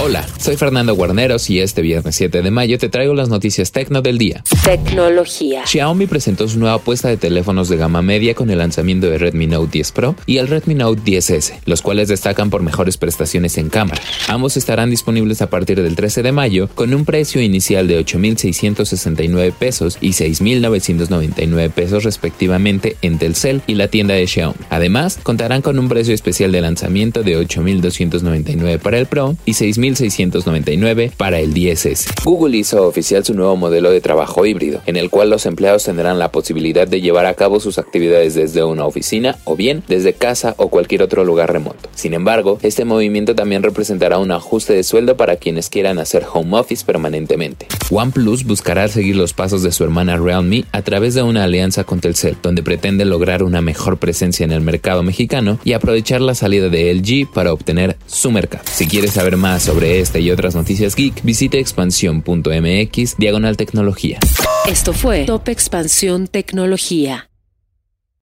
Hola, soy Fernando Guarneros y este viernes 7 de mayo te traigo las noticias tecno del día. Tecnología. Xiaomi presentó su nueva apuesta de teléfonos de gama media con el lanzamiento de Redmi Note 10 Pro y el Redmi Note 10S, los cuales destacan por mejores prestaciones en cámara. Ambos estarán disponibles a partir del 13 de mayo con un precio inicial de 8.669 pesos y 6.999 pesos respectivamente en Telcel y la tienda de Xiaomi. Además, contarán con un precio especial de lanzamiento de 8.299 para el Pro y 6.000 1699 para el 10S. Google hizo oficial su nuevo modelo de trabajo híbrido, en el cual los empleados tendrán la posibilidad de llevar a cabo sus actividades desde una oficina o bien desde casa o cualquier otro lugar remoto. Sin embargo, este movimiento también representará un ajuste de sueldo para quienes quieran hacer home office permanentemente. OnePlus buscará seguir los pasos de su hermana Realme a través de una alianza con Telcel, donde pretende lograr una mejor presencia en el mercado mexicano y aprovechar la salida de LG para obtener su mercado. Si quieres saber más sobre sobre esta y otras noticias geek, visite expansión.mx diagonal tecnología. Esto fue Top Expansión Tecnología.